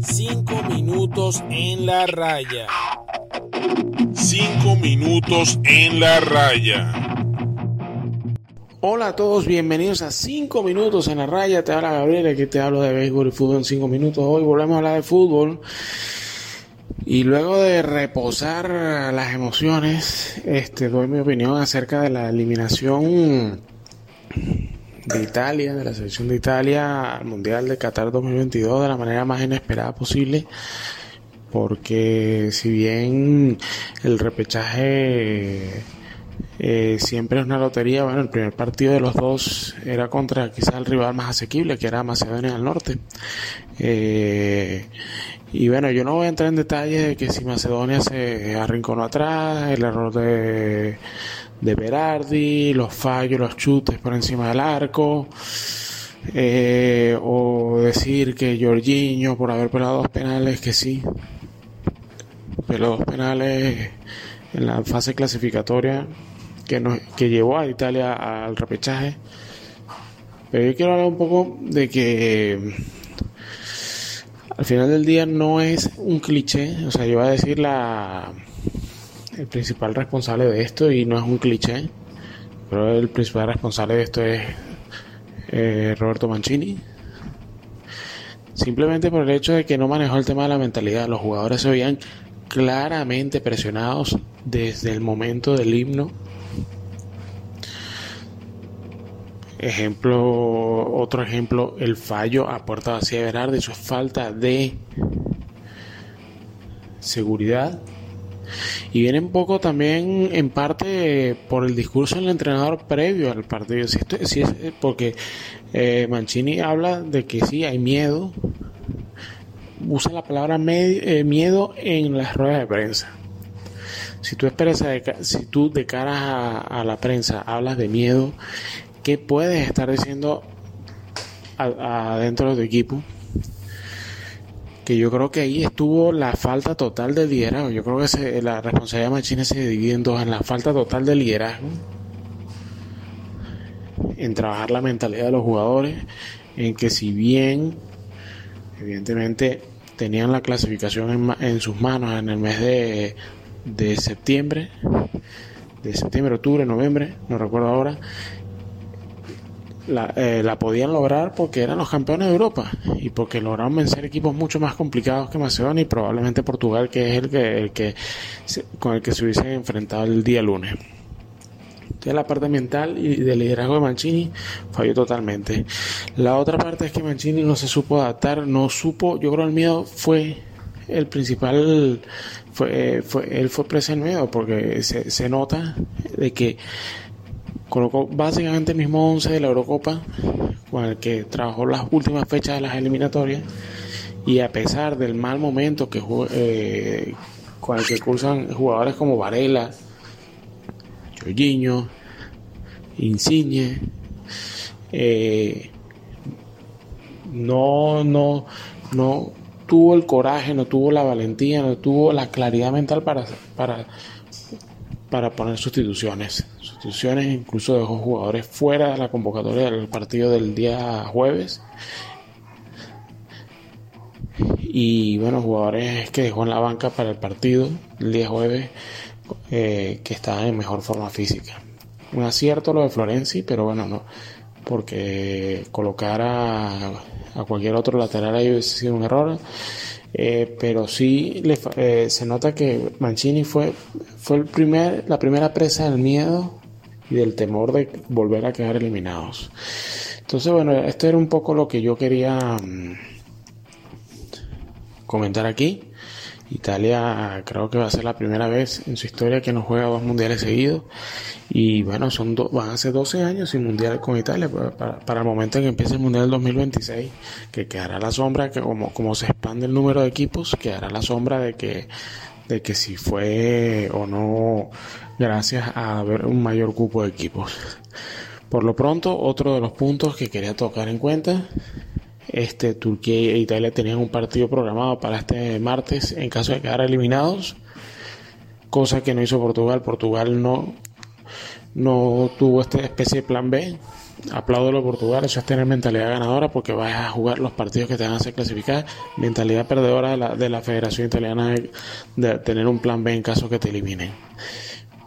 Cinco minutos en la raya. Cinco minutos en la raya. Hola a todos, bienvenidos a 5 minutos en la raya. Te habla Gabriel, aquí te hablo de béisbol y fútbol en 5 minutos. Hoy volvemos a hablar de fútbol. Y luego de reposar las emociones, este, doy mi opinión acerca de la eliminación de Italia, de la selección de Italia al Mundial de Qatar 2022 de la manera más inesperada posible. Porque si bien el repechaje eh, siempre es una lotería. Bueno, el primer partido de los dos era contra quizás el rival más asequible, que era Macedonia del Norte. Eh, y bueno, yo no voy a entrar en detalle de que si Macedonia se arrinconó atrás, el error de, de Berardi, los fallos, los chutes por encima del arco. Eh, o decir que Jorginho por haber pelado dos penales, que sí, peló dos penales en la fase clasificatoria que, que llevó a Italia al repechaje. Pero yo quiero hablar un poco de que al final del día no es un cliché, o sea, yo voy a decir la el principal responsable de esto y no es un cliché, pero el principal responsable de esto es eh, Roberto Mancini. Simplemente por el hecho de que no manejó el tema de la mentalidad, los jugadores se veían claramente presionados desde el momento del himno Ejemplo, otro ejemplo, el fallo a puerta vacía de Berardi, eso es falta de seguridad. Y viene un poco también en parte por el discurso del entrenador previo al partido. Si, esto, si es porque eh, Mancini habla de que sí hay miedo, usa la palabra eh, miedo en las ruedas de prensa. Si tú, esperas si tú de cara a la prensa hablas de miedo, ¿qué puedes estar diciendo adentro de tu equipo? Que yo creo que ahí estuvo la falta total de liderazgo. Yo creo que la responsabilidad de Machine se divide en dos, en la falta total de liderazgo, en trabajar la mentalidad de los jugadores, en que si bien, evidentemente, tenían la clasificación en, sus manos en el mes de, de septiembre, de septiembre, octubre, noviembre, no recuerdo ahora, eh, la, podían lograr porque eran los campeones de Europa y porque lograron vencer equipos mucho más complicados que Macedonia y probablemente Portugal, que es el que, el que con el que se hubiese enfrentado el día lunes. Entonces la parte mental y de liderazgo de Mancini falló totalmente. La otra parte es que Mancini no se supo adaptar, no supo, yo creo el miedo fue el principal, fue, fue él fue presa en miedo porque se, se nota de que colocó básicamente el mismo 11 de la Eurocopa con el que trabajó las últimas fechas de las eliminatorias y a pesar del mal momento que eh, con el que cursan jugadores como Varela, Jorginho, Insigne, eh, no, no, no tuvo el coraje, no tuvo la valentía, no tuvo la claridad mental para, para para poner sustituciones. Sustituciones incluso dejó jugadores fuera de la convocatoria del partido del día jueves. Y bueno, jugadores que dejó en la banca para el partido el día jueves eh, que estaban en mejor forma física. Un acierto lo de Florenzi, pero bueno, no, porque colocar a, a cualquier otro lateral ahí hubiese sido un error. Eh, pero sí eh, se nota que Mancini fue, fue el primer, la primera presa del miedo y del temor de volver a quedar eliminados. Entonces, bueno, esto era un poco lo que yo quería mm, comentar aquí. Italia creo que va a ser la primera vez en su historia que no juega dos mundiales seguidos. Y bueno, son van a ser 12 años sin mundial con Italia para, el momento en que empiece el mundial 2026, que quedará la sombra, que como, como se expande el número de equipos, quedará la sombra de que, de que si fue o no gracias a haber un mayor cupo de equipos. Por lo pronto, otro de los puntos que quería tocar en cuenta este, Turquía e Italia tenían un partido programado para este martes en caso de quedar eliminados, cosa que no hizo Portugal. Portugal no, no tuvo esta especie de plan B aplaudo a Portugal, eso es tener mentalidad ganadora porque vas a jugar los partidos que te van a hacer clasificar, mentalidad perdedora de la, de Federación Italiana de, tener un plan B en caso que te eliminen.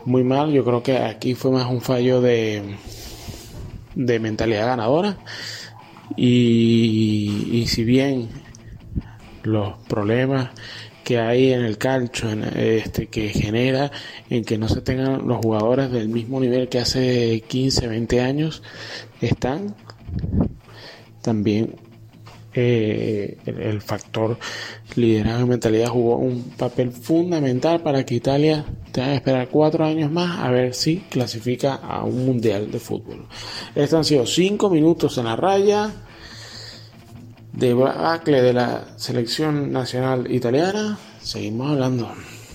Muy mal, yo creo que aquí fue más un fallo de, de mentalidad ganadora y, y si bien los problemas que hay en el calcio este, que genera en que no se tengan los jugadores del mismo nivel que hace 15, 20 años están también eh, el, factor liderazgo y mentalidad jugó un papel fundamental para que Italia que esperar cuatro años más a ver si clasifica a un mundial de fútbol. Estos han sido cinco minutos en la raya debacle de la selección nacional italiana, seguimos hablando.